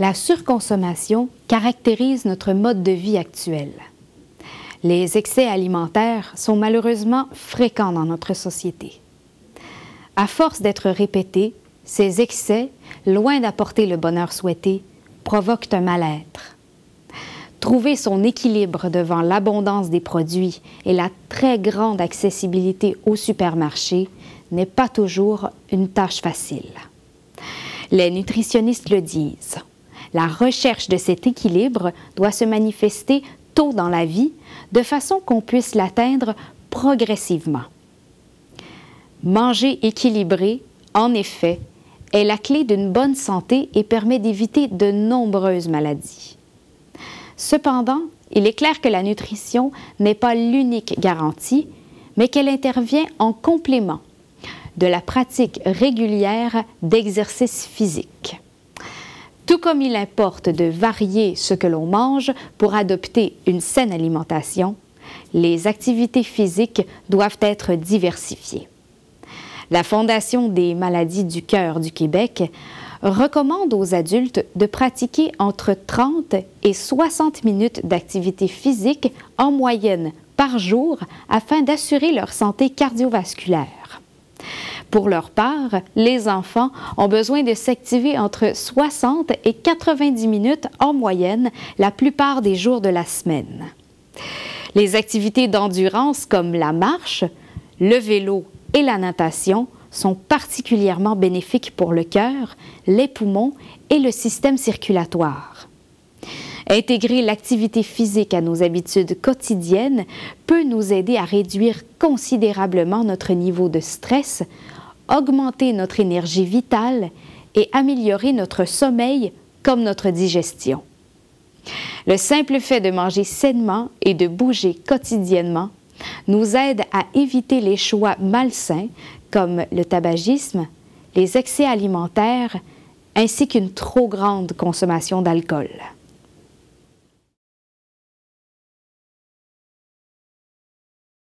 La surconsommation caractérise notre mode de vie actuel. Les excès alimentaires sont malheureusement fréquents dans notre société. À force d'être répétés, ces excès, loin d'apporter le bonheur souhaité, provoquent un mal-être. Trouver son équilibre devant l'abondance des produits et la très grande accessibilité au supermarché n'est pas toujours une tâche facile. Les nutritionnistes le disent. La recherche de cet équilibre doit se manifester tôt dans la vie, de façon qu'on puisse l'atteindre progressivement. Manger équilibré, en effet, est la clé d'une bonne santé et permet d'éviter de nombreuses maladies. Cependant, il est clair que la nutrition n'est pas l'unique garantie, mais qu'elle intervient en complément de la pratique régulière d'exercice physique. Tout comme il importe de varier ce que l'on mange pour adopter une saine alimentation, les activités physiques doivent être diversifiées. La Fondation des maladies du cœur du Québec recommande aux adultes de pratiquer entre 30 et 60 minutes d'activité physique en moyenne par jour afin d'assurer leur santé cardiovasculaire. Pour leur part, les enfants ont besoin de s'activer entre 60 et 90 minutes en moyenne la plupart des jours de la semaine. Les activités d'endurance comme la marche, le vélo et la natation sont particulièrement bénéfiques pour le cœur, les poumons et le système circulatoire. Intégrer l'activité physique à nos habitudes quotidiennes peut nous aider à réduire considérablement notre niveau de stress, augmenter notre énergie vitale et améliorer notre sommeil comme notre digestion. Le simple fait de manger sainement et de bouger quotidiennement nous aide à éviter les choix malsains comme le tabagisme, les excès alimentaires ainsi qu'une trop grande consommation d'alcool.